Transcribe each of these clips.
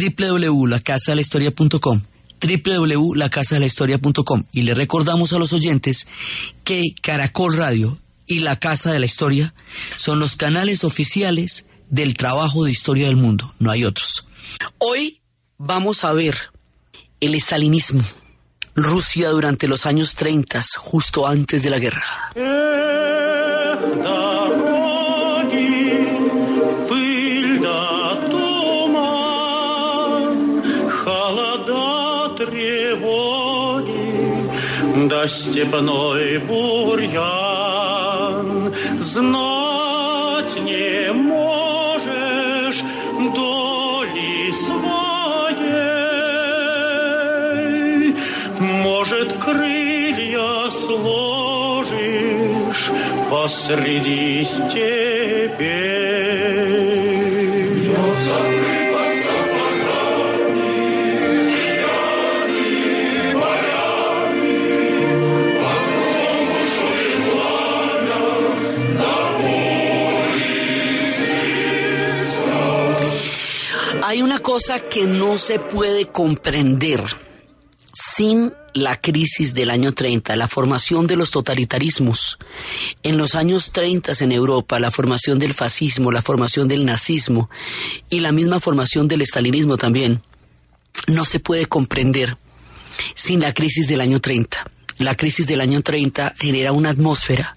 www.lacasadelahistoria.com www.lacasadelahistoria.com y le recordamos a los oyentes que Caracol Radio y La Casa de la Historia son los canales oficiales del trabajo de historia del mundo, no hay otros. Hoy vamos a ver el estalinismo, Rusia durante los años 30, justo antes de la guerra. Степной знать не можешь доли своей. Может, крылья сложишь посреди степей. Cosa que no se puede comprender sin la crisis del año 30, la formación de los totalitarismos. En los años 30 en Europa, la formación del fascismo, la formación del nazismo y la misma formación del estalinismo también, no se puede comprender sin la crisis del año 30. La crisis del año 30 genera una atmósfera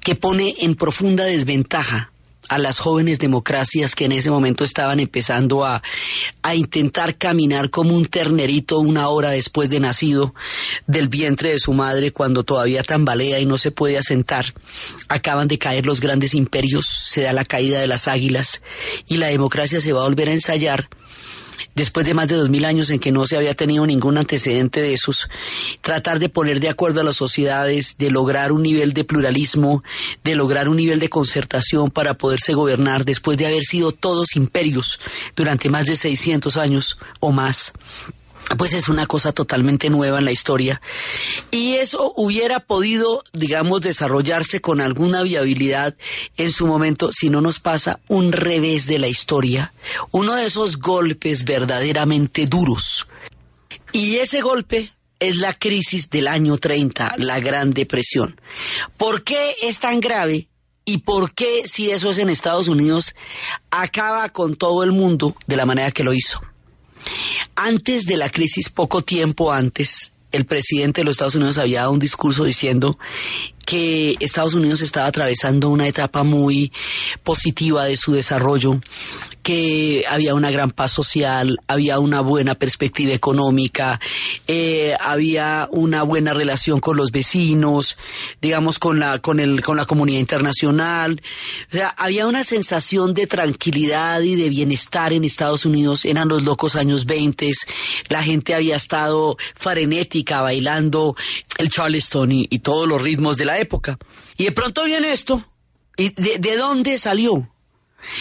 que pone en profunda desventaja a las jóvenes democracias que en ese momento estaban empezando a, a, intentar caminar como un ternerito una hora después de nacido del vientre de su madre cuando todavía tambalea y no se puede asentar. Acaban de caer los grandes imperios, se da la caída de las águilas y la democracia se va a volver a ensayar después de más de dos mil años en que no se había tenido ningún antecedente de esos, tratar de poner de acuerdo a las sociedades, de lograr un nivel de pluralismo, de lograr un nivel de concertación para poderse gobernar después de haber sido todos imperios durante más de 600 años o más pues es una cosa totalmente nueva en la historia. Y eso hubiera podido, digamos, desarrollarse con alguna viabilidad en su momento si no nos pasa un revés de la historia, uno de esos golpes verdaderamente duros. Y ese golpe es la crisis del año 30, la Gran Depresión. ¿Por qué es tan grave? ¿Y por qué, si eso es en Estados Unidos, acaba con todo el mundo de la manera que lo hizo? Antes de la crisis, poco tiempo antes, el presidente de los Estados Unidos había dado un discurso diciendo que Estados Unidos estaba atravesando una etapa muy positiva de su desarrollo, que había una gran paz social, había una buena perspectiva económica, eh, había una buena relación con los vecinos, digamos con la con el con la comunidad internacional, o sea, había una sensación de tranquilidad y de bienestar en Estados Unidos. Eran los locos años 20, la gente había estado frenética bailando el Charleston y, y todos los ritmos de la época. Y de pronto viene esto. ¿Y de, dónde salió? O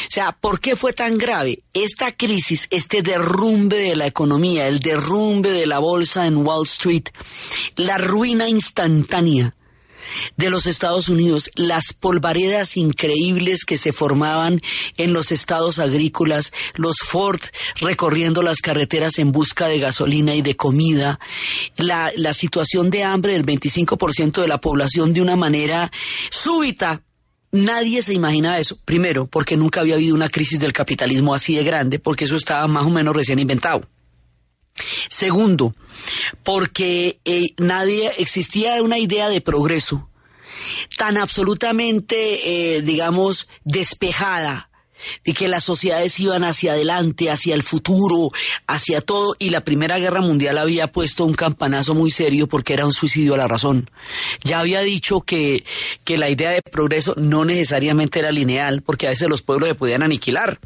sea, ¿por qué fue tan grave esta crisis, este derrumbe de la economía, el derrumbe de la bolsa en Wall Street, la ruina instantánea de los Estados Unidos, las polvaredas increíbles que se formaban en los estados agrícolas, los Ford recorriendo las carreteras en busca de gasolina y de comida, la, situación de hambre del 25% de la población de una manera súbita, Nadie se imaginaba eso. Primero, porque nunca había habido una crisis del capitalismo así de grande, porque eso estaba más o menos recién inventado. Segundo, porque eh, nadie existía una idea de progreso tan absolutamente, eh, digamos, despejada de que las sociedades iban hacia adelante, hacia el futuro, hacia todo, y la Primera Guerra Mundial había puesto un campanazo muy serio porque era un suicidio a la razón. Ya había dicho que, que la idea de progreso no necesariamente era lineal, porque a veces los pueblos se podían aniquilar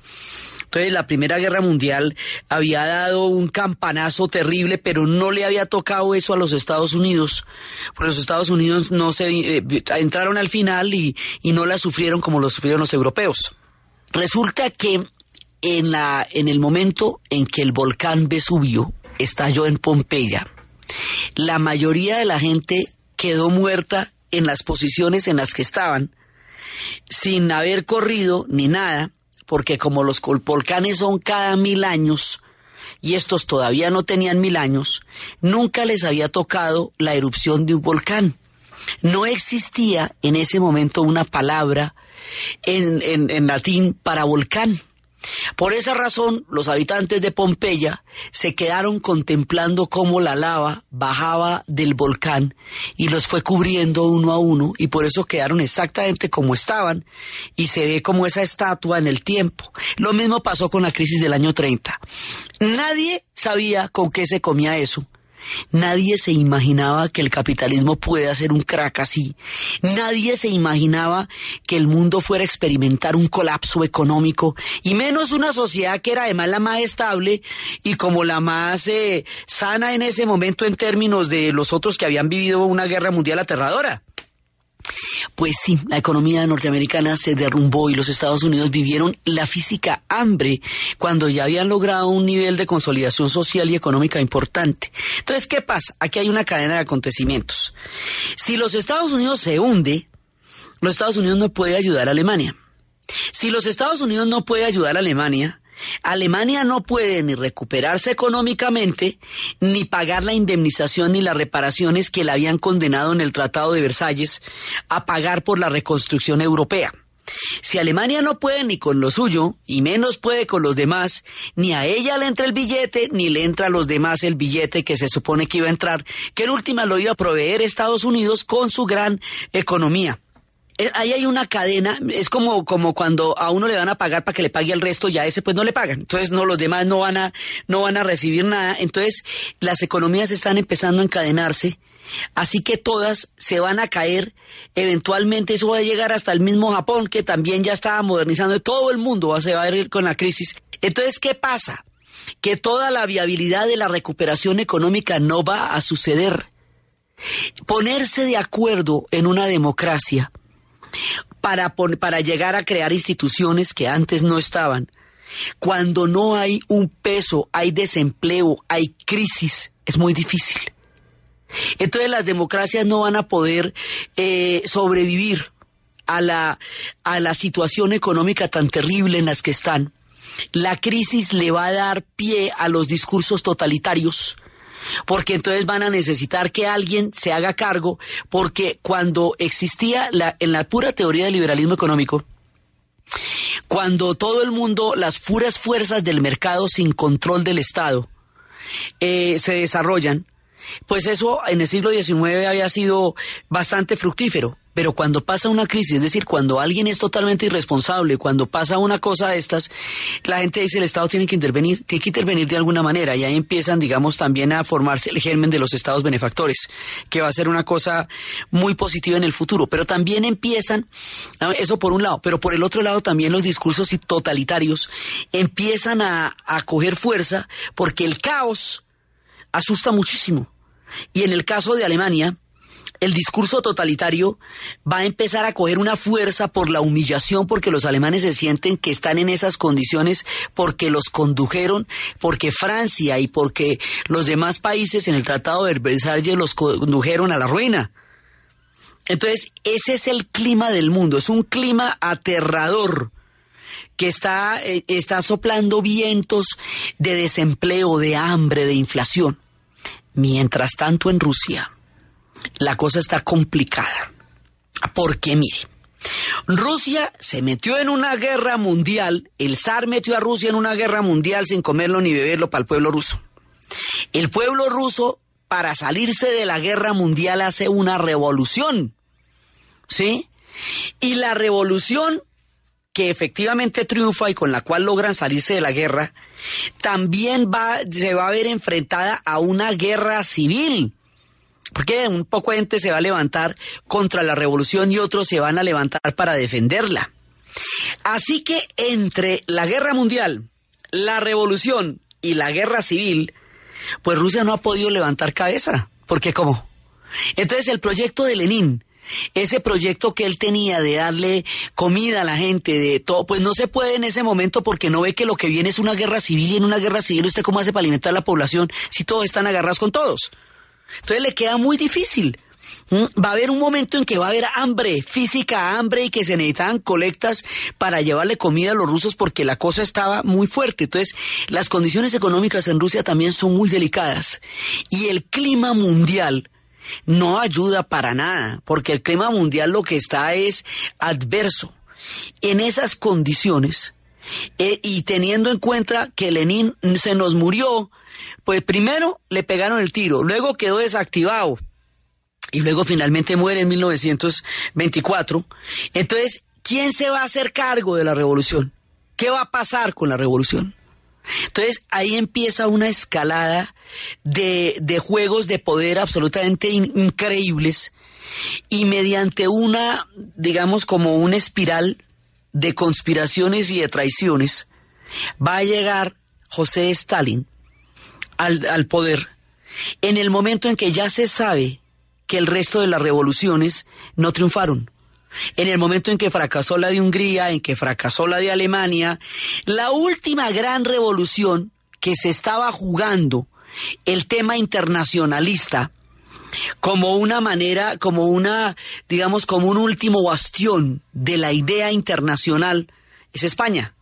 Entonces la Primera Guerra Mundial había dado un campanazo terrible, pero no le había tocado eso a los Estados Unidos. Porque los Estados Unidos no se eh, entraron al final y, y no la sufrieron como lo sufrieron los europeos. Resulta que en, la, en el momento en que el volcán Vesubio estalló en Pompeya, la mayoría de la gente quedó muerta en las posiciones en las que estaban, sin haber corrido ni nada, porque como los volcanes son cada mil años, y estos todavía no tenían mil años, nunca les había tocado la erupción de un volcán. No existía en ese momento una palabra en, en, en latín para volcán. Por esa razón, los habitantes de Pompeya se quedaron contemplando cómo la lava bajaba del volcán y los fue cubriendo uno a uno y por eso quedaron exactamente como estaban y se ve como esa estatua en el tiempo. Lo mismo pasó con la crisis del año 30. Nadie sabía con qué se comía eso. Nadie se imaginaba que el capitalismo puede hacer un crack así. Nadie se imaginaba que el mundo fuera a experimentar un colapso económico y menos una sociedad que era además la más estable y como la más eh, sana en ese momento en términos de los otros que habían vivido una guerra mundial aterradora. Pues sí, la economía norteamericana se derrumbó y los Estados Unidos vivieron la física hambre cuando ya habían logrado un nivel de consolidación social y económica importante. Entonces, ¿qué pasa? Aquí hay una cadena de acontecimientos. Si los Estados Unidos se hunde, los Estados Unidos no puede ayudar a Alemania. Si los Estados Unidos no puede ayudar a Alemania, Alemania no puede ni recuperarse económicamente, ni pagar la indemnización ni las reparaciones que le habían condenado en el Tratado de Versalles a pagar por la reconstrucción europea. Si Alemania no puede ni con lo suyo, y menos puede con los demás, ni a ella le entra el billete, ni le entra a los demás el billete que se supone que iba a entrar, que en última lo iba a proveer Estados Unidos con su gran economía. Eh, ahí hay una cadena, es como, como cuando a uno le van a pagar para que le pague el resto y a ese pues no le pagan. Entonces no, los demás no van a, no van a recibir nada. Entonces las economías están empezando a encadenarse. Así que todas se van a caer. Eventualmente eso va a llegar hasta el mismo Japón, que también ya estaba modernizando. Todo el mundo se va a ir con la crisis. Entonces, ¿qué pasa? Que toda la viabilidad de la recuperación económica no va a suceder. Ponerse de acuerdo en una democracia para, para llegar a crear instituciones que antes no estaban. Cuando no hay un peso, hay desempleo, hay crisis, es muy difícil. Entonces las democracias no van a poder eh, sobrevivir a la, a la situación económica tan terrible en las que están. La crisis le va a dar pie a los discursos totalitarios porque entonces van a necesitar que alguien se haga cargo, porque cuando existía la, en la pura teoría del liberalismo económico, cuando todo el mundo, las puras fuerzas del mercado sin control del Estado, eh, se desarrollan, pues eso en el siglo XIX había sido bastante fructífero. Pero cuando pasa una crisis, es decir, cuando alguien es totalmente irresponsable, cuando pasa una cosa de estas, la gente dice el Estado tiene que intervenir, tiene que intervenir de alguna manera y ahí empiezan, digamos, también a formarse el germen de los estados benefactores, que va a ser una cosa muy positiva en el futuro. Pero también empiezan, eso por un lado, pero por el otro lado también los discursos totalitarios empiezan a, a coger fuerza porque el caos asusta muchísimo. Y en el caso de Alemania, el discurso totalitario va a empezar a coger una fuerza por la humillación, porque los alemanes se sienten que están en esas condiciones porque los condujeron, porque Francia y porque los demás países en el Tratado de Versalles los condujeron a la ruina. Entonces, ese es el clima del mundo, es un clima aterrador que está, eh, está soplando vientos de desempleo, de hambre, de inflación. Mientras tanto, en Rusia, la cosa está complicada. Porque mire, Rusia se metió en una guerra mundial, el zar metió a Rusia en una guerra mundial sin comerlo ni beberlo para el pueblo ruso. El pueblo ruso, para salirse de la guerra mundial, hace una revolución. ¿Sí? Y la revolución que efectivamente triunfa y con la cual logran salirse de la guerra, también va, se va a ver enfrentada a una guerra civil porque un poco de gente se va a levantar contra la revolución y otros se van a levantar para defenderla. Así que entre la guerra mundial la revolución y la guerra civil, pues Rusia no ha podido levantar cabeza. Porque cómo? Entonces el proyecto de Lenin, ese proyecto que él tenía de darle comida a la gente, de todo, pues no se puede en ese momento porque no ve que lo que viene es una guerra civil y en una guerra civil usted cómo hace para alimentar a la población si todos están agarrados con todos. Entonces le queda muy difícil. ¿Mm? Va a haber un momento en que va a haber hambre, física hambre y que se necesitaban colectas para llevarle comida a los rusos porque la cosa estaba muy fuerte. Entonces, las condiciones económicas en Rusia también son muy delicadas. Y el clima mundial no ayuda para nada, porque el clima mundial lo que está es adverso. En esas condiciones, eh, y teniendo en cuenta que Lenin se nos murió, pues primero le pegaron el tiro, luego quedó desactivado y luego finalmente muere en 1924. Entonces, ¿quién se va a hacer cargo de la revolución? ¿Qué va a pasar con la revolución? Entonces ahí empieza una escalada de, de juegos de poder absolutamente increíbles y mediante una, digamos, como una espiral de conspiraciones y de traiciones, va a llegar José Stalin al, al poder en el momento en que ya se sabe que el resto de las revoluciones no triunfaron. En el momento en que fracasó la de Hungría, en que fracasó la de Alemania, la última gran revolución que se estaba jugando el tema internacionalista como una manera, como una, digamos, como un último bastión de la idea internacional, es España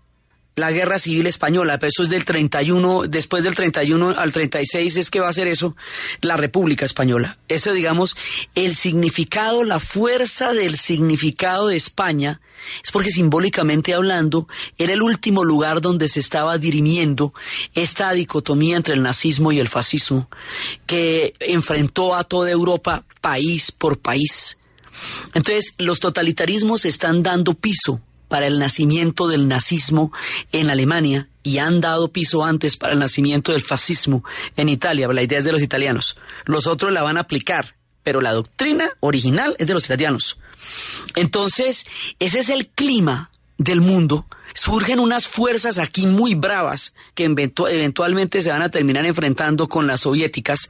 la guerra civil española, pero eso es del 31, después del 31 al 36 es que va a ser eso, la República Española. Eso, digamos, el significado, la fuerza del significado de España, es porque simbólicamente hablando, era el último lugar donde se estaba dirimiendo esta dicotomía entre el nazismo y el fascismo, que enfrentó a toda Europa país por país. Entonces, los totalitarismos están dando piso para el nacimiento del nazismo en Alemania y han dado piso antes para el nacimiento del fascismo en Italia. La idea es de los italianos. Los otros la van a aplicar, pero la doctrina original es de los italianos. Entonces, ese es el clima del mundo. Surgen unas fuerzas aquí muy bravas que eventualmente se van a terminar enfrentando con las soviéticas,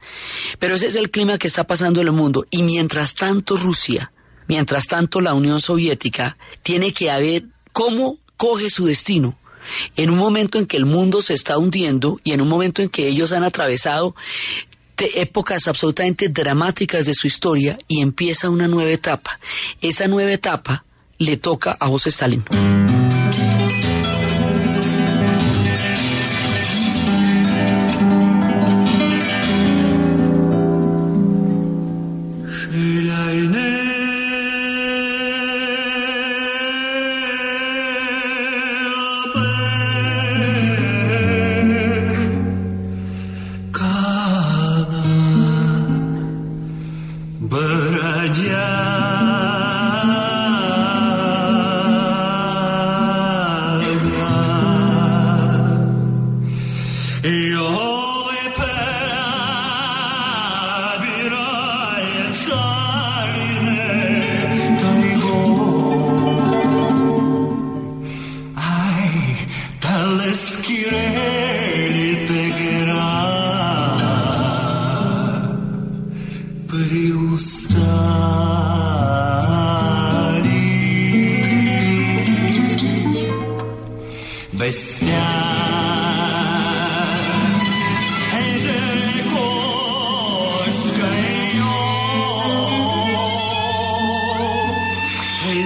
pero ese es el clima que está pasando en el mundo. Y mientras tanto Rusia, Mientras tanto, la Unión Soviética tiene que haber cómo coge su destino en un momento en que el mundo se está hundiendo y en un momento en que ellos han atravesado épocas absolutamente dramáticas de su historia y empieza una nueva etapa. Esa nueva etapa le toca a José Stalin.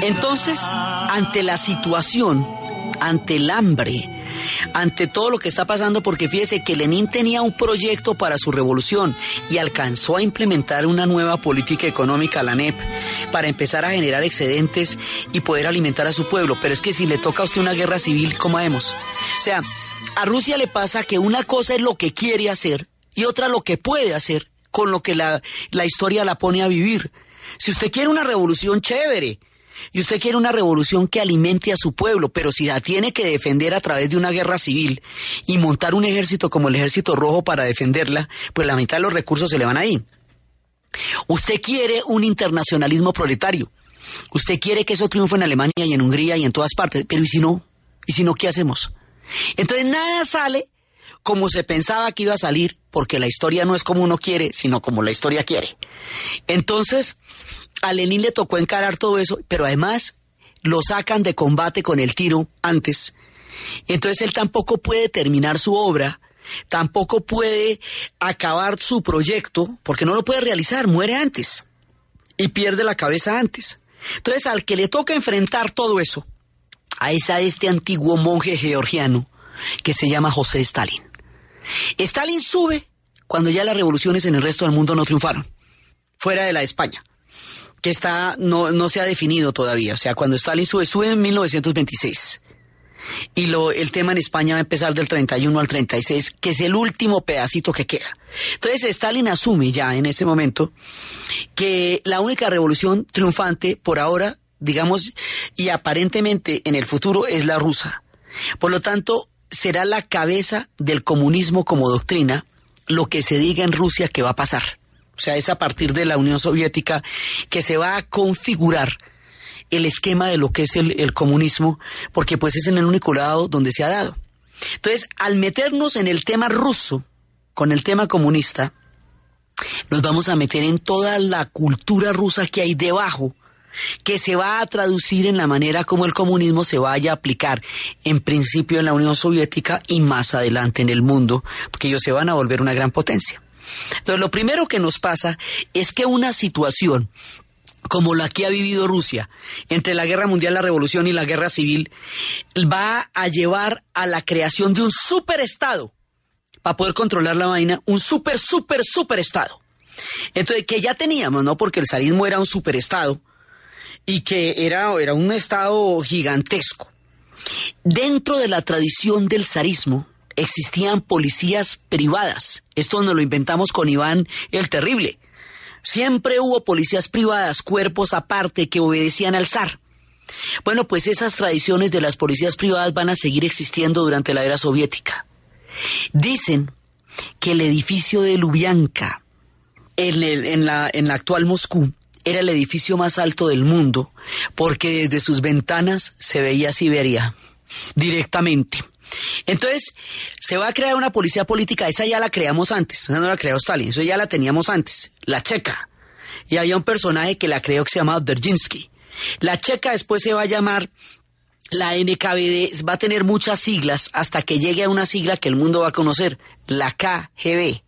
Entonces, ante la situación, ante el hambre, ante todo lo que está pasando, porque fíjese que Lenin tenía un proyecto para su revolución y alcanzó a implementar una nueva política económica, la NEP, para empezar a generar excedentes y poder alimentar a su pueblo. Pero es que si le toca a usted una guerra civil, ¿cómo haremos? O sea, a Rusia le pasa que una cosa es lo que quiere hacer y otra lo que puede hacer con lo que la, la historia la pone a vivir. Si usted quiere una revolución chévere, y usted quiere una revolución que alimente a su pueblo, pero si la tiene que defender a través de una guerra civil y montar un ejército como el ejército rojo para defenderla, pues la mitad de los recursos se le van ahí. Usted quiere un internacionalismo proletario. Usted quiere que eso triunfe en Alemania y en Hungría y en todas partes, pero ¿y si no? ¿Y si no qué hacemos? Entonces nada sale como se pensaba que iba a salir, porque la historia no es como uno quiere, sino como la historia quiere. Entonces, a Lenin le tocó encarar todo eso, pero además lo sacan de combate con el tiro antes. Entonces él tampoco puede terminar su obra, tampoco puede acabar su proyecto, porque no lo puede realizar, muere antes y pierde la cabeza antes. Entonces al que le toca enfrentar todo eso, a esa este antiguo monje georgiano que se llama José Stalin. Stalin sube cuando ya las revoluciones en el resto del mundo no triunfaron, fuera de la España, que está, no, no se ha definido todavía. O sea, cuando Stalin sube, sube en 1926. Y lo, el tema en España va a empezar del 31 al 36, que es el último pedacito que queda. Entonces Stalin asume ya en ese momento que la única revolución triunfante por ahora, digamos, y aparentemente en el futuro es la rusa. Por lo tanto, será la cabeza del comunismo como doctrina lo que se diga en Rusia que va a pasar. O sea, es a partir de la Unión Soviética que se va a configurar el esquema de lo que es el, comunismo, porque pues es en el único lado donde se ha dado. Entonces, al meternos en el tema ruso, con el tema comunista, nos vamos a meter en toda la cultura rusa que hay debajo que se va a traducir en la manera como el comunismo se vaya a aplicar en principio en la Unión Soviética y más adelante en el mundo, porque ellos se van a volver una gran potencia. Entonces, lo primero que nos pasa es que una situación como la que ha vivido Rusia entre la guerra mundial, la revolución y la guerra civil, va a llevar a la creación de un superestado para poder controlar la vaina, un super, super, super estado. Entonces, que ya teníamos, ¿no? Porque el zarismo era un superestado, y que era, era un Estado gigantesco. Dentro de la tradición del zarismo existían policías privadas. Esto nos lo inventamos con Iván el Terrible. Siempre hubo policías privadas, cuerpos aparte que obedecían al zar. Bueno, pues esas tradiciones de las policías privadas van a seguir existiendo durante la era soviética. Dicen que el edificio de Lubyanka, en, en, la, en la actual Moscú, era el edificio más alto del mundo porque desde sus ventanas se veía Siberia directamente. Entonces, se va a crear una policía política, esa ya la creamos antes, esa no la creó Stalin, eso ya la teníamos antes, la checa. Y había un personaje que la creó que se llamaba Derjinsky. La checa después se va a llamar la NKVD, va a tener muchas siglas hasta que llegue a una sigla que el mundo va a conocer, la KGB.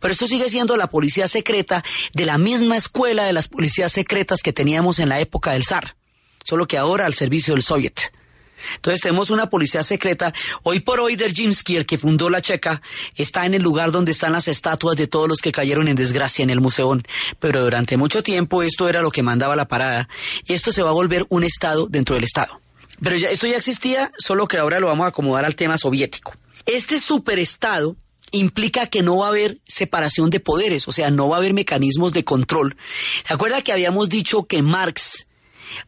Pero esto sigue siendo la policía secreta de la misma escuela de las policías secretas que teníamos en la época del zar, solo que ahora al servicio del Soviet. Entonces tenemos una policía secreta. Hoy por hoy Derjinsky, el que fundó la Checa, está en el lugar donde están las estatuas de todos los que cayeron en desgracia en el museo. Pero durante mucho tiempo esto era lo que mandaba la parada. Esto se va a volver un Estado dentro del Estado. Pero ya, esto ya existía, solo que ahora lo vamos a acomodar al tema soviético. Este superestado implica que no va a haber separación de poderes, o sea, no va a haber mecanismos de control. ¿Se acuerda que habíamos dicho que Marx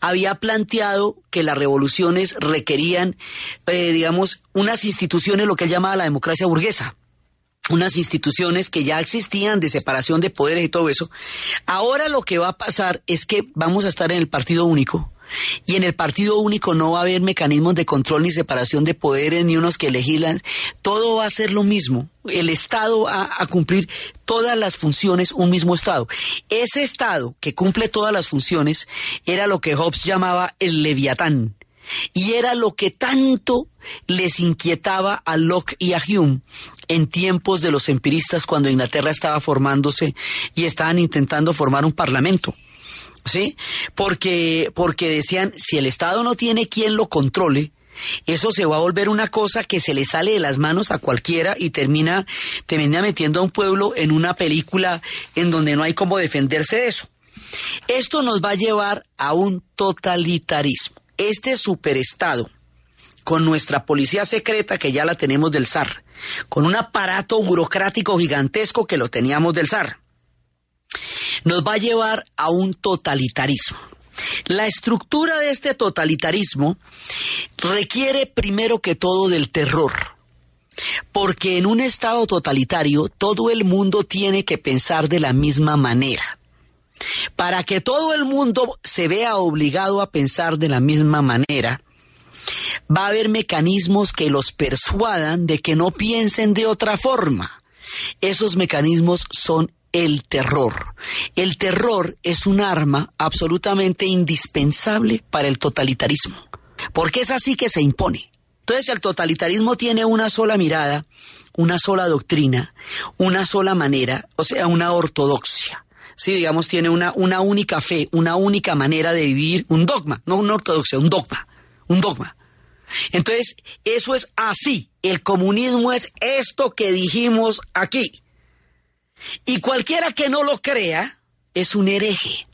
había planteado que las revoluciones requerían, eh, digamos, unas instituciones, lo que él llamaba la democracia burguesa? unas instituciones que ya existían de separación de poderes y todo eso. Ahora lo que va a pasar es que vamos a estar en el partido único y en el partido único no va a haber mecanismos de control ni separación de poderes, ni unos que legislan. Todo va a ser lo mismo. El Estado va a cumplir todas las funciones, un mismo Estado. Ese Estado que cumple todas las funciones era lo que Hobbes llamaba el leviatán. Y era lo que tanto les inquietaba a Locke y a Hume en tiempos de los empiristas cuando Inglaterra estaba formándose y estaban intentando formar un parlamento. ¿Sí? Porque, porque decían, si el Estado no tiene quien lo controle, eso se va a volver una cosa que se le sale de las manos a cualquiera y termina, termina metiendo a un pueblo en una película en donde no hay cómo defenderse de eso. Esto nos va a llevar a un totalitarismo. Este superestado, con nuestra policía secreta que ya la tenemos del zar, con un aparato burocrático gigantesco que lo teníamos del zar, nos va a llevar a un totalitarismo. La estructura de este totalitarismo requiere primero que todo del terror, porque en un estado totalitario todo el mundo tiene que pensar de la misma manera. Para que todo el mundo se vea obligado a pensar de la misma manera, va a haber mecanismos que los persuadan de que no piensen de otra forma. Esos mecanismos son el terror. El terror es un arma absolutamente indispensable para el totalitarismo, porque es así que se impone. Entonces el totalitarismo tiene una sola mirada, una sola doctrina, una sola manera, o sea, una ortodoxia. Sí, digamos, tiene una, una única fe, una única manera de vivir, un dogma, no una ortodoxia, un dogma, un dogma. Entonces, eso es así. El comunismo es esto que dijimos aquí. Y cualquiera que no lo crea es un hereje.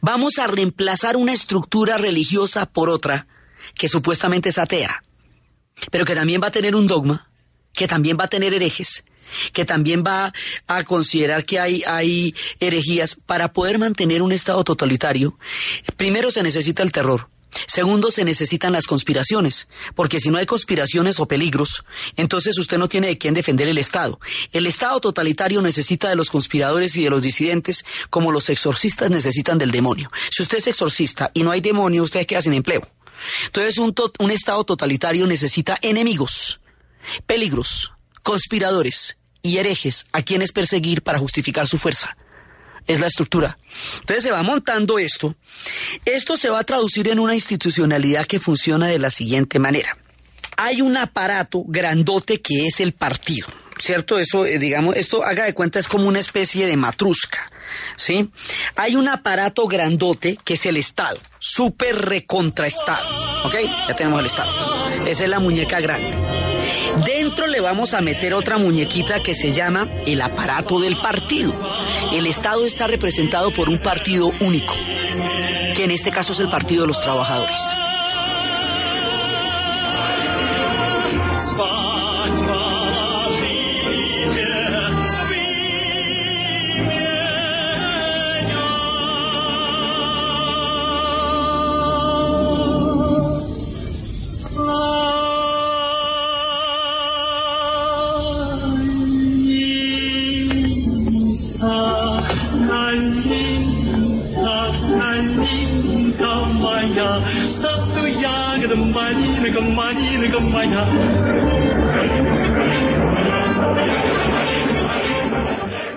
Vamos a reemplazar una estructura religiosa por otra que supuestamente es atea, pero que también va a tener un dogma, que también va a tener herejes, que también va a considerar que hay, hay herejías. Para poder mantener un Estado totalitario, primero se necesita el terror. Segundo, se necesitan las conspiraciones, porque si no hay conspiraciones o peligros, entonces usted no tiene de quién defender el Estado. El Estado totalitario necesita de los conspiradores y de los disidentes como los exorcistas necesitan del demonio. Si usted es exorcista y no hay demonio, usted queda sin empleo. Entonces un, un Estado totalitario necesita enemigos, peligros, conspiradores y herejes a quienes perseguir para justificar su fuerza es la estructura. Entonces se va montando esto. Esto se va a traducir en una institucionalidad que funciona de la siguiente manera. Hay un aparato grandote que es el partido. ¿Cierto? Eso, eh, digamos, esto haga de cuenta es como una especie de matrusca. ¿Sí? Hay un aparato grandote que es el Estado. Súper recontraestado. ¿Ok? Ya tenemos el Estado. Esa es la muñeca grande. Dentro le vamos a meter otra muñequita que se llama el aparato del partido. El Estado está representado por un partido único, que en este caso es el Partido de los Trabajadores.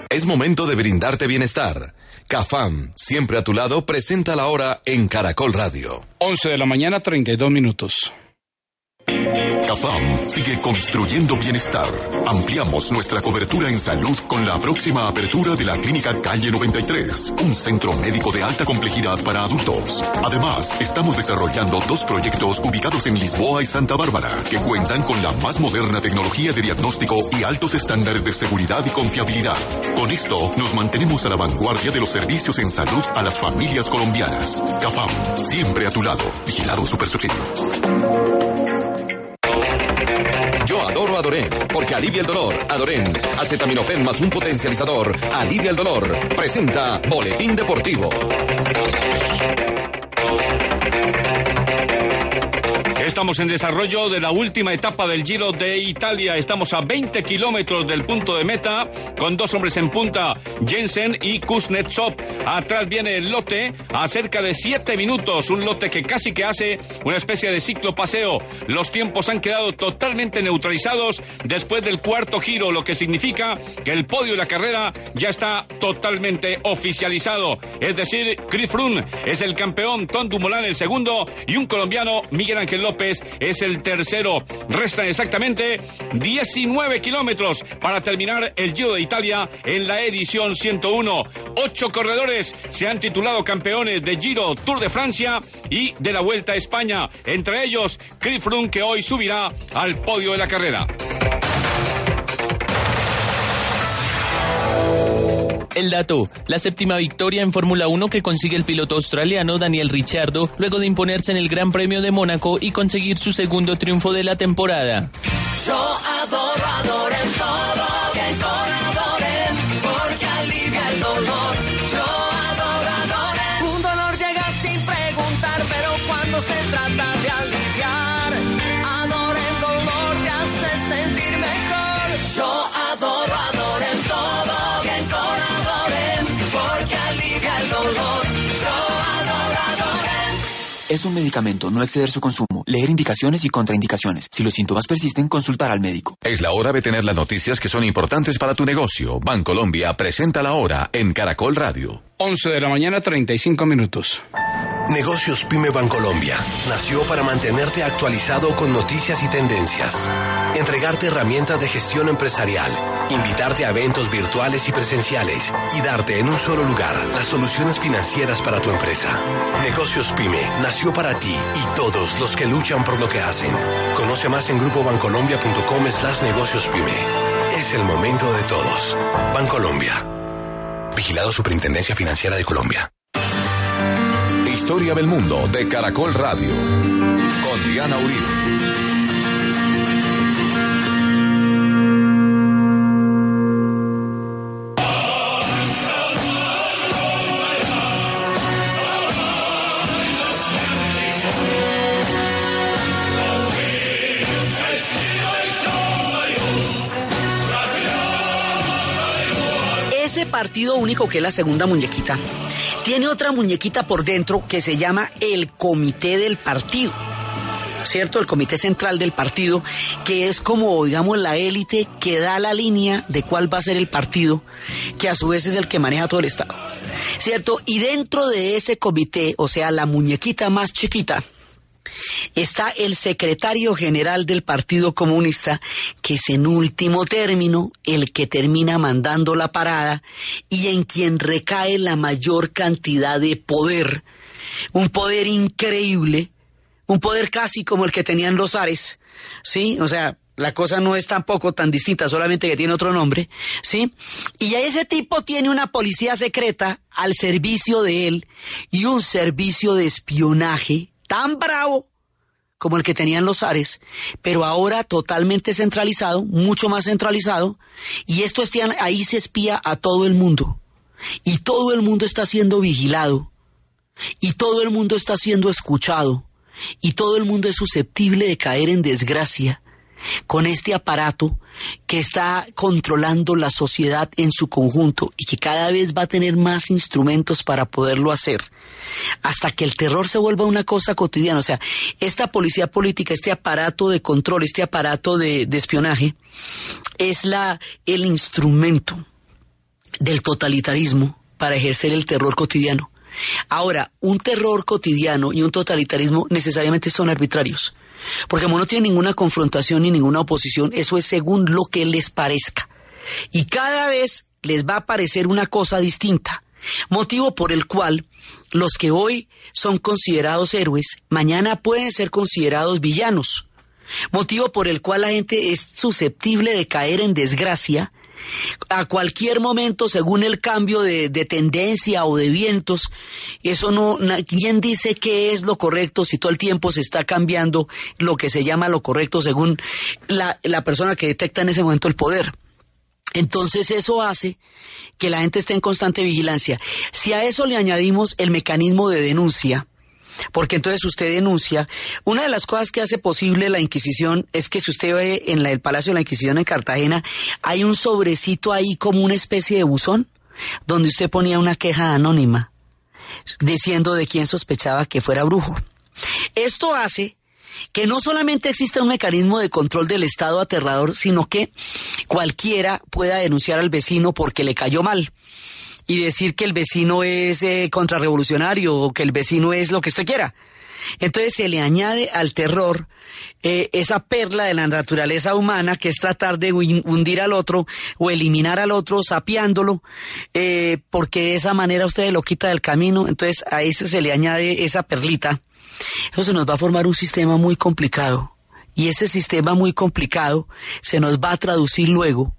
Es momento de brindarte bienestar. Cafam, siempre a tu lado, presenta la hora en Caracol Radio. 11 de la mañana, 32 minutos. CAFAM sigue construyendo bienestar. Ampliamos nuestra cobertura en salud con la próxima apertura de la Clínica Calle 93, un centro médico de alta complejidad para adultos. Además, estamos desarrollando dos proyectos ubicados en Lisboa y Santa Bárbara, que cuentan con la más moderna tecnología de diagnóstico y altos estándares de seguridad y confiabilidad. Con esto, nos mantenemos a la vanguardia de los servicios en salud a las familias colombianas. CAFAM, siempre a tu lado. Vigilado Super yo adoro Adoren, porque alivia el dolor. Adoren, acetaminofén más un potencializador, alivia el dolor. Presenta Boletín Deportivo. Estamos en desarrollo de la última etapa del Giro de Italia. Estamos a 20 kilómetros del punto de meta con dos hombres en punta, Jensen y Kuznetsov. Atrás viene el lote a cerca de 7 minutos, un lote que casi que hace una especie de ciclo paseo. Los tiempos han quedado totalmente neutralizados después del cuarto giro, lo que significa que el podio de la carrera ya está totalmente oficializado. Es decir, Chris Froome es el campeón, Tom Dumoulin el segundo y un colombiano, Miguel Ángel López es el tercero. Restan exactamente 19 kilómetros para terminar el Giro de Italia en la edición 101. Ocho corredores se han titulado campeones de Giro, Tour de Francia y de la Vuelta a España. Entre ellos, Chris Froome, que hoy subirá al podio de la carrera. El dato, la séptima victoria en Fórmula 1 que consigue el piloto australiano Daniel Ricciardo luego de imponerse en el Gran Premio de Mónaco y conseguir su segundo triunfo de la temporada. Yo adoro, Es un medicamento, no exceder su consumo. leer indicaciones y contraindicaciones. Si los síntomas persisten, consultar al médico. Es la hora de tener las noticias que son importantes para tu negocio. Bancolombia presenta la hora en Caracol Radio. 11 de la mañana, 35 minutos. Negocios Pyme Bancolombia nació para mantenerte actualizado con noticias y tendencias, entregarte herramientas de gestión empresarial, invitarte a eventos virtuales y presenciales y darte en un solo lugar las soluciones financieras para tu empresa. Negocios Pyme nació para ti y todos los que luchan por lo que hacen. Conoce más en grupobancolombia.com slash negocios pyme. Es el momento de todos. Bancolombia. Vigilado Superintendencia Financiera de Colombia. Historia del mundo de Caracol Radio. Con Diana Uribe. Ese partido único que es la segunda muñequita tiene otra muñequita por dentro que se llama el comité del partido. ¿Cierto? El comité central del partido, que es como, digamos, la élite que da la línea de cuál va a ser el partido, que a su vez es el que maneja todo el Estado. ¿Cierto? Y dentro de ese comité, o sea, la muñequita más chiquita, está el secretario general del Partido Comunista, que es en último término el que termina mandando la parada y en quien recae la mayor cantidad de poder, un poder increíble, un poder casi como el que tenían los Ares, ¿sí? O sea, la cosa no es tampoco tan distinta, solamente que tiene otro nombre, ¿sí? Y ese tipo tiene una policía secreta al servicio de él y un servicio de espionaje tan bravo como el que tenían los Ares, pero ahora totalmente centralizado, mucho más centralizado, y esto está, ahí se espía a todo el mundo. Y todo el mundo está siendo vigilado. Y todo el mundo está siendo escuchado. Y todo el mundo es susceptible de caer en desgracia con este aparato que está controlando la sociedad en su conjunto y que cada vez va a tener más instrumentos para poderlo hacer hasta que el terror se vuelva una cosa cotidiana. O sea, esta policía política, este aparato de control, este aparato de, de espionaje, es la, el instrumento del totalitarismo para ejercer el terror cotidiano. Ahora, un terror cotidiano y un totalitarismo necesariamente son arbitrarios. Porque como no tiene ninguna confrontación ni ninguna oposición, eso es según lo que les parezca. Y cada vez les va a parecer una cosa distinta. Motivo por el cual los que hoy son considerados héroes, mañana pueden ser considerados villanos. Motivo por el cual la gente es susceptible de caer en desgracia a cualquier momento según el cambio de, de, tendencia o de vientos. Eso no, ¿quién dice qué es lo correcto si todo el tiempo se está cambiando lo que se llama lo correcto según la, la persona que detecta en ese momento el poder? Entonces eso hace que la gente esté en constante vigilancia. Si a eso le añadimos el mecanismo de denuncia, porque entonces usted denuncia. Una de las cosas que hace posible la Inquisición es que si usted ve en la, el Palacio de la Inquisición en Cartagena, hay un sobrecito ahí como una especie de buzón, donde usted ponía una queja anónima, diciendo de quién sospechaba que fuera brujo. Esto hace que no solamente exista un mecanismo de control del Estado aterrador, sino que cualquiera pueda denunciar al vecino porque le cayó mal y decir que el vecino es eh, contrarrevolucionario o que el vecino es lo que usted quiera. Entonces se le añade al terror eh, esa perla de la naturaleza humana que es tratar de hundir al otro o eliminar al otro sapeándolo, eh, porque de esa manera usted lo quita del camino. Entonces a eso se le añade esa perlita. Eso se nos va a formar un sistema muy complicado. Y ese sistema muy complicado se nos va a traducir luego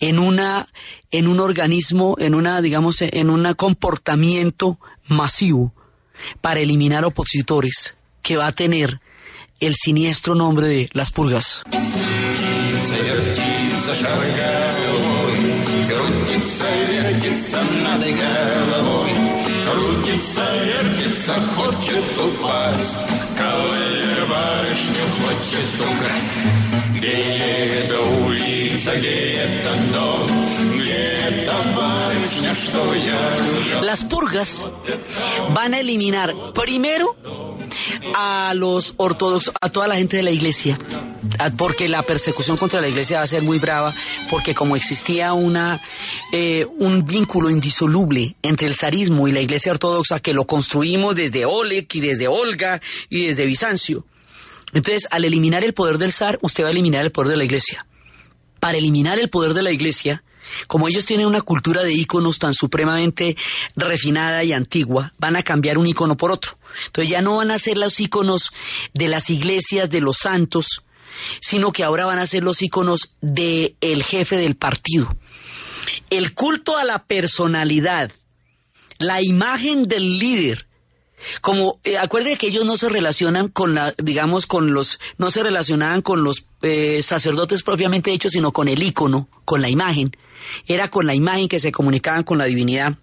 en una en un organismo, en una digamos en un comportamiento masivo para eliminar opositores que va a tener el siniestro nombre de las purgas. Крутится, вертится, хочет упасть. Кавалер барышню хочет украсть. Где эта улица, где этот дом, где эта барышня, что я... Las purgas van a eliminar primero a los ortodoxos, a toda la gente de la iglesia, a- porque la persecución contra la iglesia va a ser muy brava, porque como existía una eh, un vínculo indisoluble entre el zarismo y la iglesia ortodoxa que lo construimos desde Oleg y desde Olga y desde Bizancio. entonces, al eliminar el poder del zar, usted va a eliminar el poder de la iglesia. Para eliminar el poder de la iglesia, como ellos tienen una cultura de íconos tan supremamente refinada y antigua, van a cambiar un ícono por otro. Entonces ya no van a ser los íconos de las iglesias, de los santos, sino que ahora van a ser los íconos del jefe del partido. El culto a la personalidad, la imagen del líder, como eh, acuerde que ellos no se relacionan con la digamos con los no se relacionaban con los eh, sacerdotes propiamente hechos sino con el ícono con la imagen. Era con la imagen que se comunicaban con la divinidad.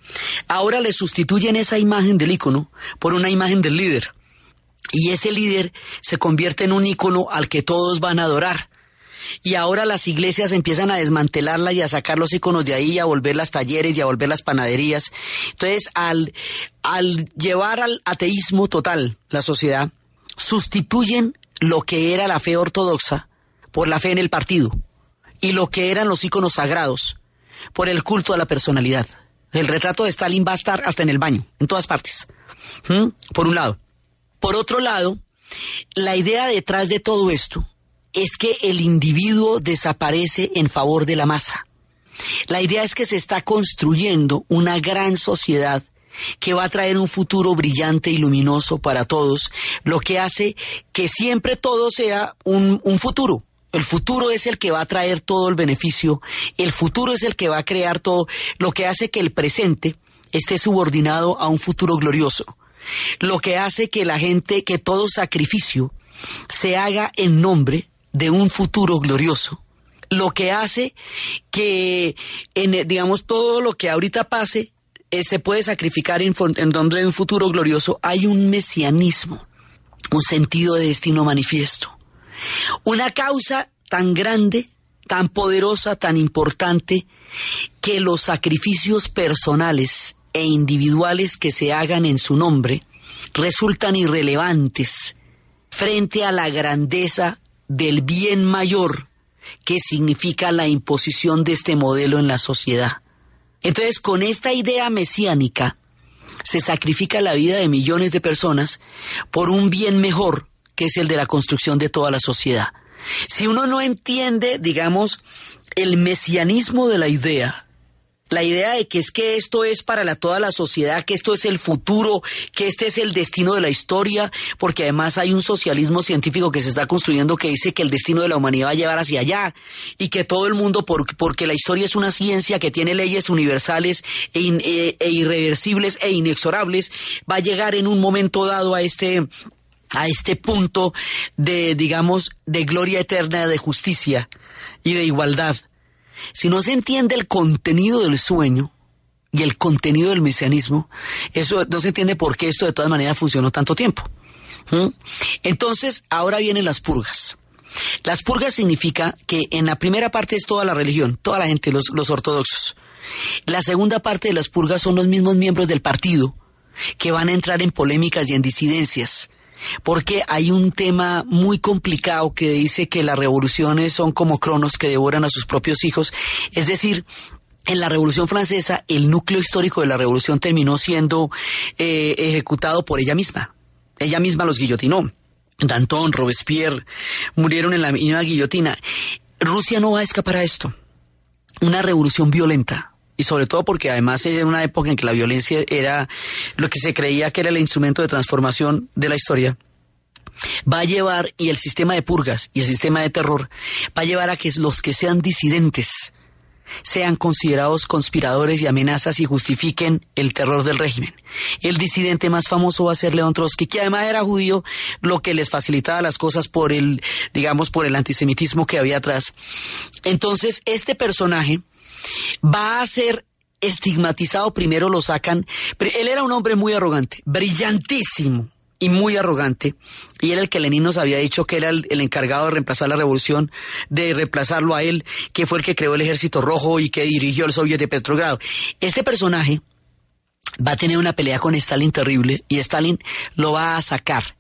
Ahora le sustituyen esa imagen del ícono por una imagen del líder. Y ese líder se convierte en un ícono al que todos van a adorar y ahora las iglesias empiezan a desmantelarla y a sacar los iconos de ahí y a volver las talleres y a volver las panaderías. Entonces, al, llevar al ateísmo total la sociedad, sustituyen lo que era la fe ortodoxa por la fe en el partido y lo que eran los iconos sagrados por el culto a la personalidad. El retrato de Stalin va a estar hasta en el baño, en todas partes. Por un lado. Por otro lado, la idea detrás de todo esto es que el individuo desaparece en favor de la masa. La idea es que se está construyendo una gran sociedad que va a traer un futuro brillante y luminoso para todos, lo que hace que siempre todo sea un, futuro. El futuro es el que va a traer todo el beneficio, el futuro es el que va a crear todo, lo que hace que el presente esté subordinado a un futuro glorioso, lo que hace que la gente, que todo sacrificio se haga en nombre de un futuro glorioso. Lo que hace que, en, digamos, todo lo que ahorita pase eh, se puede sacrificar en, en nombre de un futuro glorioso. Hay un mesianismo, un sentido de destino manifiesto. Una causa tan grande, tan poderosa, tan importante, que los sacrificios personales e individuales que se hagan en su nombre resultan irrelevantes frente a la grandeza del bien mayor que significa la imposición de este modelo en la sociedad. Entonces, con esta idea mesiánica, se sacrifica la vida de millones de personas por un bien mejor, que es el de la construcción de toda la sociedad. Si uno no entiende, digamos, el mesianismo de la idea, la idea de que es que esto es para la, toda la sociedad, que esto es el futuro, que este es el destino de la historia, porque además hay un socialismo científico que se está construyendo que dice que el destino de la humanidad va a llevar hacia allá y que todo el mundo, por- porque la historia es una ciencia que tiene leyes universales e, e- e irreversibles e inexorables, va a llegar en un momento dado a este a este punto de, digamos, de gloria eterna, de justicia y de igualdad. Si no se entiende el contenido del sueño y el contenido del mesianismo, eso no se entiende por qué esto de todas maneras funcionó tanto tiempo. ¿Mm? Entonces, ahora vienen las purgas. Las purgas significa que en la primera parte es toda la religión, toda la gente, los, los ortodoxos. La segunda parte de las purgas son los mismos miembros del partido que van a entrar en polémicas y en disidencias. Porque hay un tema muy complicado que dice que las revoluciones son como cronos que devoran a sus propios hijos. Es decir, en la Revolución Francesa, el núcleo histórico de la revolución terminó siendo eh, ejecutado por ella misma. Ella misma los guillotinó. Danton, Robespierre murieron en la misma guillotina. Rusia no va a escapar a esto. Una revolución violenta. Y sobre todo porque además era una época en que la violencia era lo que se creía que era el instrumento de transformación de la historia va a llevar, y el sistema de purgas y el sistema de terror, va a llevar a que los que sean disidentes sean considerados conspiradores y amenazas y justifiquen el terror del régimen. El disidente más famoso va a ser León Trotsky, que además era judío, lo que les facilitaba las cosas por el, digamos, por el antisemitismo que había atrás. Entonces, este personaje va a ser estigmatizado, primero lo sacan, él era un hombre muy arrogante, brillantísimo y muy arrogante, y era el que Lenin nos había dicho que era el, el encargado de reemplazar la revolución, de reemplazarlo a él, que fue el que creó el ejército rojo y que dirigió el soviet de Petrogrado. Este personaje va a tener una pelea con Stalin terrible y Stalin lo va a sacar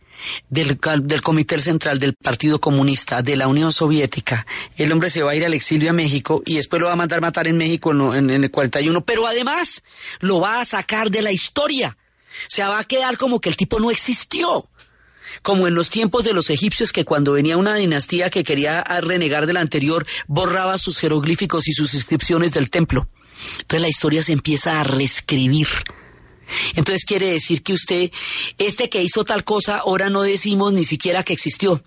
del, del Comité Central del Partido Comunista de la Unión Soviética. El hombre se va a ir al exilio a México y después lo va a mandar matar en México en, el 41, pero además lo va a sacar de la historia. O sea, va a quedar como que el tipo no existió. Como en los tiempos de los egipcios que cuando venía una dinastía que quería renegar de la anterior, borraba sus jeroglíficos y sus inscripciones del templo. Entonces la historia se empieza a reescribir. Entonces quiere decir que usted, este que hizo tal cosa, ahora no decimos ni siquiera que existió.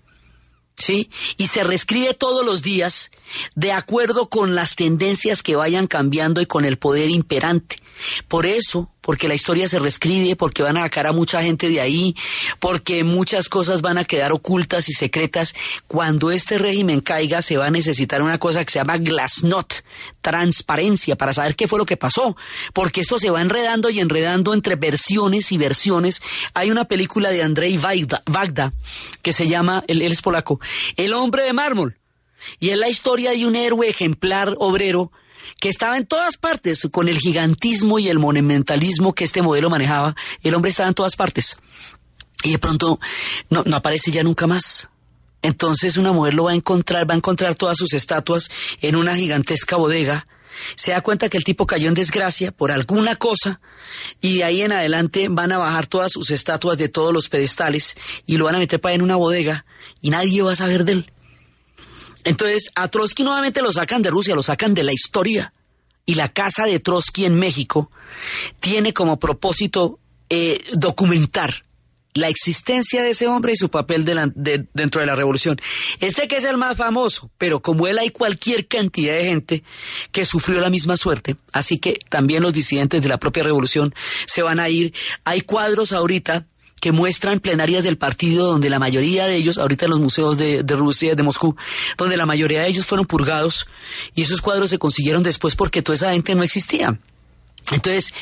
¿Sí? Y se reescribe todos los días de acuerdo con las tendencias que vayan cambiando y con el poder imperante. Por eso, porque la historia se reescribe, porque van a sacar a mucha gente de ahí, porque muchas cosas van a quedar ocultas y secretas, cuando este régimen caiga se va a necesitar una cosa que se llama glasnost, transparencia, para saber qué fue lo que pasó, porque esto se va enredando y enredando entre versiones y versiones. Hay una película de Andrei Vagda que se llama, él, él es polaco, El hombre de mármol, y es la historia de un héroe ejemplar obrero que estaba en todas partes con el gigantismo y el monumentalismo que este modelo manejaba. El hombre estaba en todas partes. Y de pronto no, aparece ya nunca más. Entonces una mujer lo va a encontrar, va a encontrar todas sus estatuas en una gigantesca bodega. Se da cuenta que el tipo cayó en desgracia por alguna cosa y de ahí en adelante van a bajar todas sus estatuas de todos los pedestales y lo van a meter para en una bodega y nadie va a saber de él. Entonces, a Trotsky nuevamente lo sacan de Rusia, lo sacan de la historia. Y la casa de Trotsky en México tiene como propósito eh, documentar la existencia de ese hombre y su papel dentro de la revolución. Este que es el más famoso, pero como él hay cualquier cantidad de gente que sufrió la misma suerte, así que también los disidentes de la propia revolución se van a ir. Hay cuadros ahorita que muestran plenarias del partido donde la mayoría de ellos, ahorita en los museos de, de Rusia, de Moscú, donde la mayoría de ellos fueron purgados y esos cuadros se consiguieron después porque toda esa gente no existía. Entonces,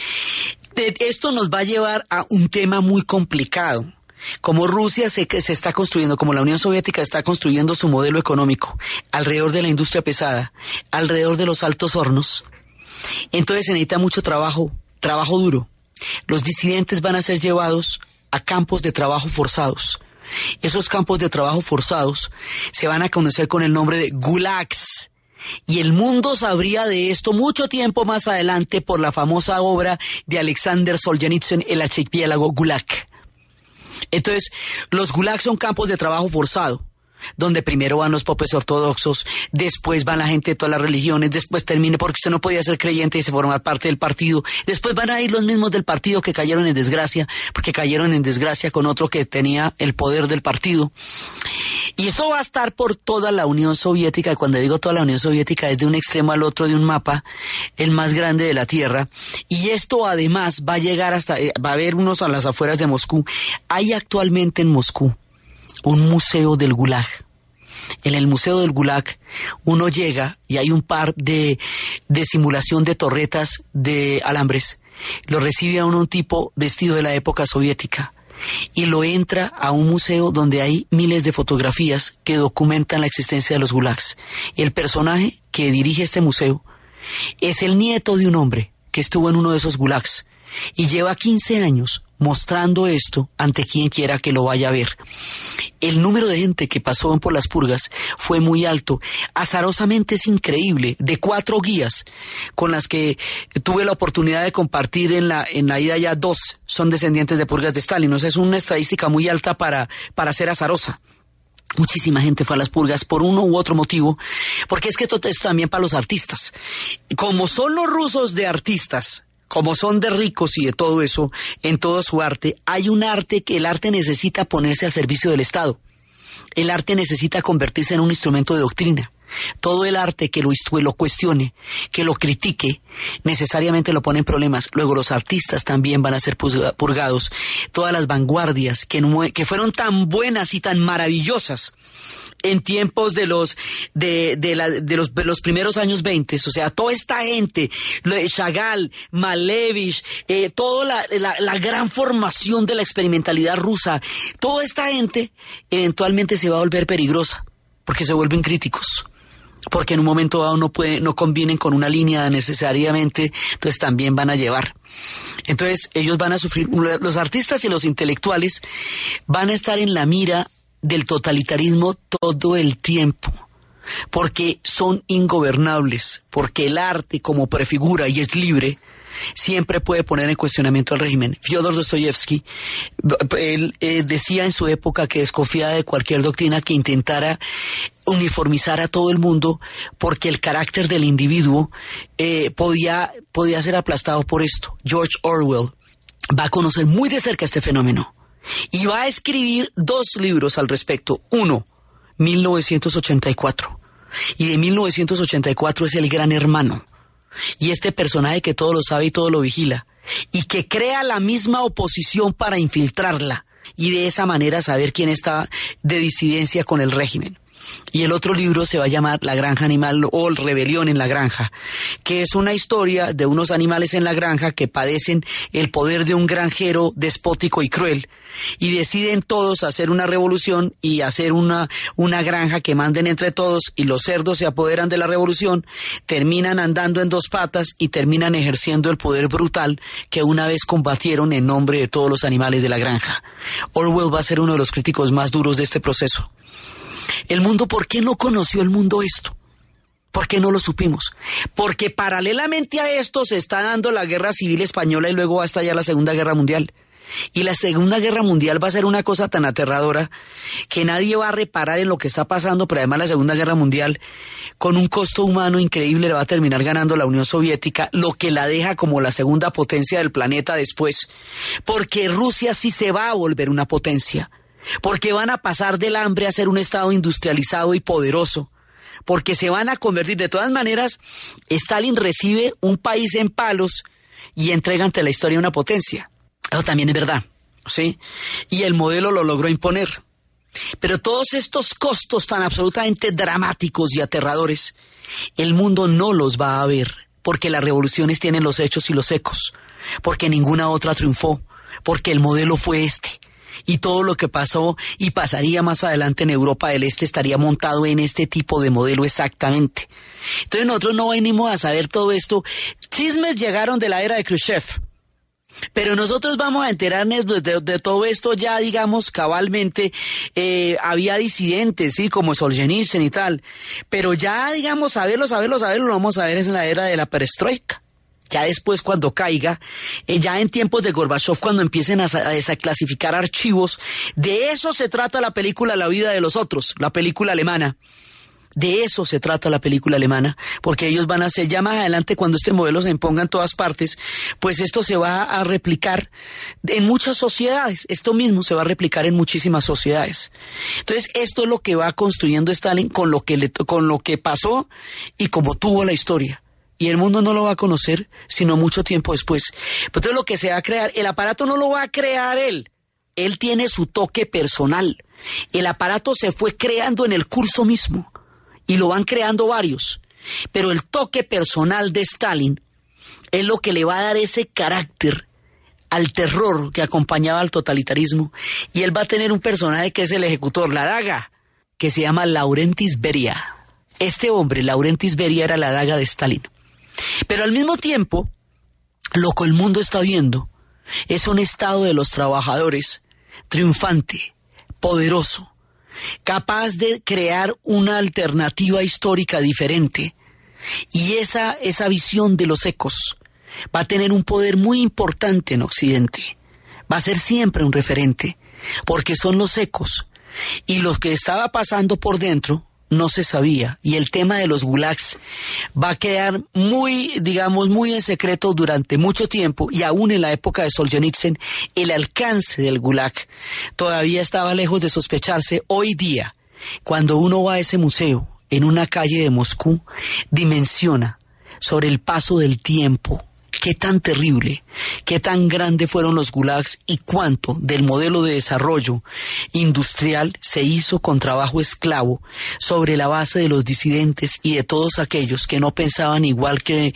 esto nos va a llevar a un tema muy complicado. Como Rusia se, se está construyendo, como la Unión Soviética está construyendo su modelo económico alrededor de la industria pesada, alrededor de los altos hornos, entonces se necesita mucho trabajo, trabajo duro. Los disidentes van a ser llevados a campos de trabajo forzados. Esos campos de trabajo forzados se van a conocer con el nombre de gulags. Y el mundo sabría de esto mucho tiempo más adelante por la famosa obra de Alexander Solzhenitsyn, El archipiélago Gulag. Entonces, los gulags son campos de trabajo forzado, donde primero van los popes ortodoxos, después van la gente de todas las religiones, después termina porque usted no podía ser creyente y se formar parte del partido, después van a ir los mismos del partido que cayeron en desgracia, porque cayeron en desgracia con otro que tenía el poder del partido. Y esto va a estar por toda la Unión Soviética, y cuando digo toda la Unión Soviética es de un extremo al otro de un mapa, el más grande de la Tierra, y esto además va a llegar hasta, eh, va a haber unos a las afueras de Moscú. Hay actualmente en Moscú un museo del Gulag. En el Museo del Gulag uno llega y hay un par de, de simulación de torretas de alambres. Lo recibe a uno un tipo vestido de la época soviética y lo entra a un museo donde hay miles de fotografías que documentan la existencia de los gulags. El personaje que dirige este museo es el nieto de un hombre que estuvo en uno de esos gulags y lleva 15 años mostrando esto ante quien quiera que lo vaya a ver. El número de gente que pasó por las purgas fue muy alto. Azarosamente es increíble. De cuatro guías con las que tuve la oportunidad de compartir en la, en la ida ya dos son descendientes de purgas de Stalin. O sea, es una estadística muy alta para, para ser azarosa. Muchísima gente fue a las purgas por uno u otro motivo, porque es que esto es también para los artistas. Como son los rusos de artistas, como son de ricos y de todo eso, en todo su arte, hay un arte que el arte necesita ponerse al servicio del Estado. El arte necesita convertirse en un instrumento de doctrina. Todo el arte que lo, cuestione, que lo critique, necesariamente lo pone en problemas. Luego los artistas también van a ser purgados. Todas las vanguardias que, fueron tan buenas y tan maravillosas en tiempos de los de, los, de los primeros años 20, o sea, toda esta gente, Chagall, Malevich, eh, toda la, gran formación de la experimentalidad rusa, toda esta gente eventualmente se va a volver peligrosa, porque se vuelven críticos. Porque en un momento dado no puede, no convienen con una línea necesariamente, entonces también van a llevar. Entonces ellos van a sufrir, los artistas y los intelectuales van a estar en la mira del totalitarismo todo el tiempo, porque son ingobernables, porque el arte como prefigura y es libre, siempre puede poner en cuestionamiento al régimen. Fyodor Dostoyevsky, él eh, decía en su época que desconfiaba de cualquier doctrina que intentara uniformizar a todo el mundo porque el carácter del individuo eh, podía, podía ser aplastado por esto. George Orwell va a conocer muy de cerca este fenómeno y va a escribir dos libros al respecto. Uno, 1984. Y de 1984 es El Gran Hermano. Y este personaje que todo lo sabe y todo lo vigila. Y que crea la misma oposición para infiltrarla. Y de esa manera saber quién está de disidencia con el régimen. Y el otro libro se va a llamar La granja animal o Rebelión en la granja, que es una historia de unos animales en la granja que padecen el poder de un granjero despótico y cruel y deciden todos hacer una revolución y hacer una, una granja que manden entre todos y los cerdos se apoderan de la revolución, terminan andando en dos patas y terminan ejerciendo el poder brutal que una vez combatieron en nombre de todos los animales de la granja. Orwell va a ser uno de los críticos más duros de este proceso. El mundo, ¿por qué no conoció el mundo esto? ¿Por qué no lo supimos? Porque paralelamente a esto se está dando la guerra civil española y luego va a estallar la Segunda Guerra Mundial. Y la Segunda Guerra Mundial va a ser una cosa tan aterradora que nadie va a reparar en lo que está pasando, pero además la Segunda Guerra Mundial, con un costo humano increíble, le va a terminar ganando la Unión Soviética, lo que la deja como la segunda potencia del planeta después. Porque Rusia sí se va a volver una potencia porque van a pasar del hambre a ser un Estado industrializado y poderoso, porque se van a convertir. De todas maneras, Stalin recibe un país en palos y entrega ante la historia una potencia. Eso también es verdad, ¿sí? Y el modelo lo logró imponer. Pero todos estos costos tan absolutamente dramáticos y aterradores, el mundo no los va a ver, porque las revoluciones tienen los hechos y los ecos, porque ninguna otra triunfó, porque el modelo fue este y todo lo que pasó y pasaría más adelante en Europa del Este estaría montado en este tipo de modelo exactamente. Entonces nosotros no venimos a saber todo esto. Chismes llegaron de la era de Khrushchev. Pero nosotros vamos a enterarnos de, todo esto ya, digamos, cabalmente. Eh, había disidentes, sí, como Solzhenitsyn y tal. Pero ya, digamos, saberlo, saberlo, saberlo, lo vamos a ver en la era de la perestroika ya después cuando caiga, eh, ya en tiempos de Gorbachev, cuando empiecen a, a, desaclasificar archivos, de eso se trata la película La vida de los otros, la película alemana. De eso se trata la película alemana, porque ellos van a hacer, ya más adelante cuando este modelo se imponga en todas partes, pues esto se va a replicar en muchas sociedades, esto mismo se va a replicar en muchísimas sociedades. Entonces, esto es lo que va construyendo Stalin con lo que, le, con lo que pasó y como tuvo la historia y el mundo no lo va a conocer sino mucho tiempo después. Entonces lo que se va a crear, el aparato no lo va a crear él, él tiene su toque personal. El aparato se fue creando en el curso mismo y lo van creando varios, pero el toque personal de Stalin es lo que le va a dar ese carácter al terror que acompañaba al totalitarismo y él va a tener un personaje que es el ejecutor, la daga, que se llama Laurentis Beria. Este hombre, Laurentis Beria, era la daga de Stalin. Pero al mismo tiempo, lo que el mundo está viendo es un estado de los trabajadores triunfante, poderoso, capaz de crear una alternativa histórica diferente. Y esa, esa visión de los ecos va a tener un poder muy importante en Occidente. Va a ser siempre un referente, porque son los ecos. Y lo que estaba pasando por dentro no se sabía. Y el tema de los gulags va a quedar muy, digamos, muy en secreto durante mucho tiempo. Y aún en la época de Solzhenitsyn el alcance del gulag todavía estaba lejos de sospecharse. Hoy día, cuando uno va a ese museo en una calle de Moscú, dimensiona sobre el paso del tiempo qué tan terrible, qué tan grande fueron los gulags y cuánto del modelo de desarrollo industrial se hizo con trabajo esclavo sobre la base de los disidentes y de todos aquellos que no pensaban igual que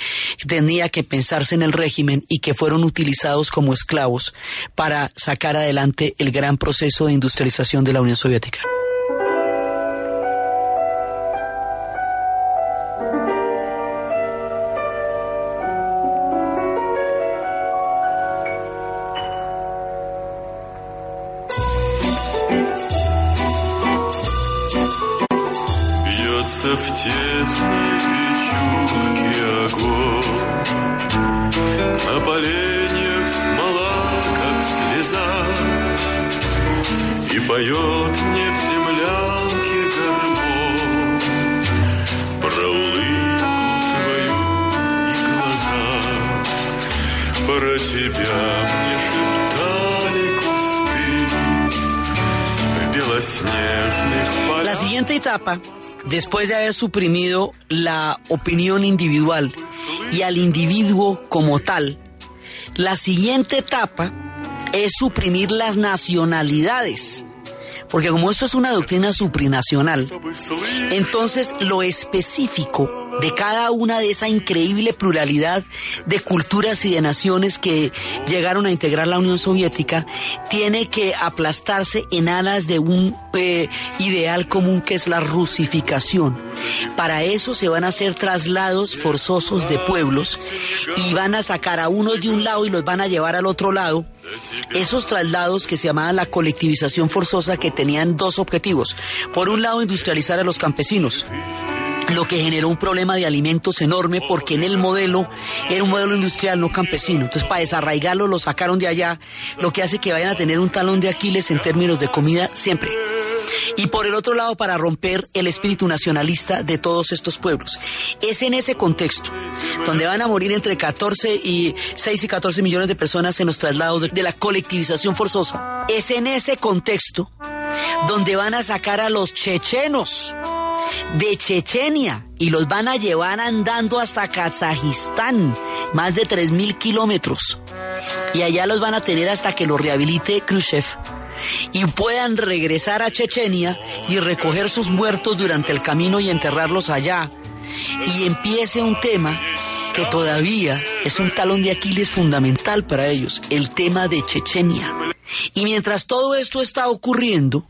tenía que pensarse en el régimen y que fueron utilizados como esclavos para sacar adelante el gran proceso de industrialización de la Unión Soviética. Тесной печурки огонь. На поленьях смола, как слеза, И поет мне в землянке гармонь Про улыбку твою и глаза, Про тебя мне В. La siguiente etapa, después de haber suprimido la opinión individual y al individuo como tal, la siguiente etapa es suprimir las nacionalidades. Porque como esto es una doctrina suprinacional, entonces lo específico de cada una de esa increíble pluralidad de culturas y de naciones que llegaron a integrar la Unión Soviética tiene que aplastarse en alas de un eh, ideal común que es la rusificación. Para eso se van a hacer traslados forzosos de pueblos y van a sacar a unos de un lado y los van a llevar al otro lado. Esos traslados que se llamaban la colectivización forzosa que tenían dos objetivos. Por un lado, industrializar a los campesinos lo que generó un problema de alimentos enorme porque en el modelo era un modelo industrial no campesino. Entonces para desarraigarlo lo sacaron de allá, lo que hace que vayan a tener un talón de Aquiles en términos de comida siempre. Y por el otro lado para romper el espíritu nacionalista de todos estos pueblos. Es en ese contexto donde van a morir entre 14 y 6 y 14 millones de personas en los traslados de, la colectivización forzosa. Es en ese contexto donde van a sacar a los chechenos de Chechenia y los van a llevar andando hasta Kazajistán, más de 3.000 kilómetros. Y allá los van a tener hasta que los rehabilite Khrushchev y puedan regresar a Chechenia y recoger sus muertos durante el camino y enterrarlos allá. Y empiece un tema que todavía es un talón de Aquiles fundamental para ellos, el tema de Chechenia. Y mientras todo esto está ocurriendo,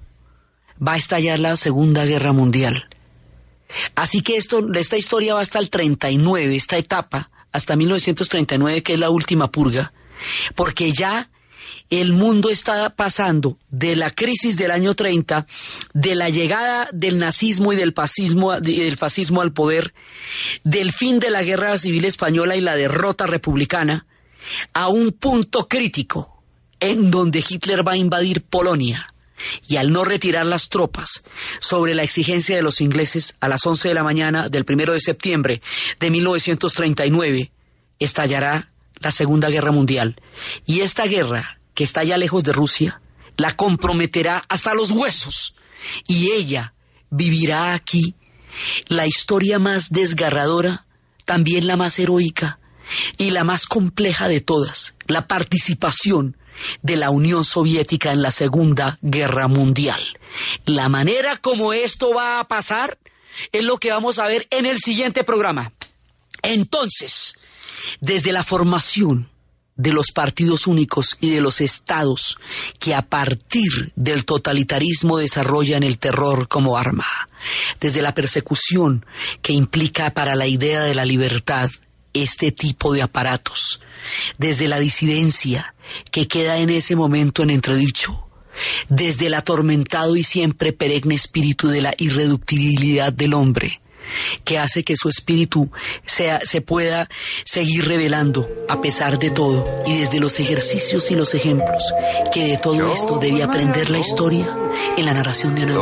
va a estallar la Segunda Guerra Mundial. Así que esto, esta historia va hasta el 39, esta etapa, hasta 1939, que es la última purga, porque ya el mundo está pasando de la crisis del año 30, de la llegada del nazismo y del fascismo, y del fascismo al poder, del fin de la guerra civil española y la derrota republicana, a un punto crítico en donde Hitler va a invadir Polonia y al no retirar las tropas sobre la exigencia de los ingleses a las 11 de la mañana del primero de septiembre de 1939, estallará la Segunda Guerra Mundial. Y esta guerra, que está ya lejos de Rusia, la comprometerá hasta los huesos. Y ella vivirá aquí la historia más desgarradora, también la más heroica y la más compleja de todas, la participación de la Unión Soviética en la Segunda Guerra Mundial. La manera como esto va a pasar es lo que vamos a ver en el siguiente programa. Entonces, desde la formación de los partidos únicos y de los estados que a partir del totalitarismo desarrollan el terror como arma, desde la persecución que implica para la idea de la libertad este tipo de aparatos, desde la disidencia que queda en ese momento en entredicho, desde el atormentado y siempre perenne espíritu de la irreductibilidad del hombre, que hace que su espíritu sea, se pueda seguir revelando a pesar de todo, y desde los ejercicios y los ejemplos que de todo esto debe aprender la historia en la narración de Ana,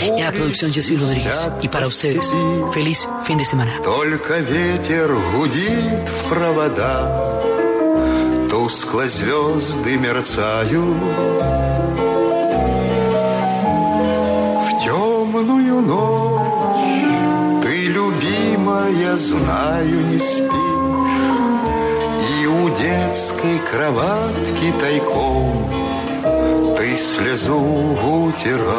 en la producción Jessy Rodríguez. Y para ustedes, feliz fin de semana. Только ветер гудит в провода, Тускло звезды мерцают. В темную ночь ты, Любимая, знаю, не спишь, И у детской кроватки тайком Ты слезу утираешь.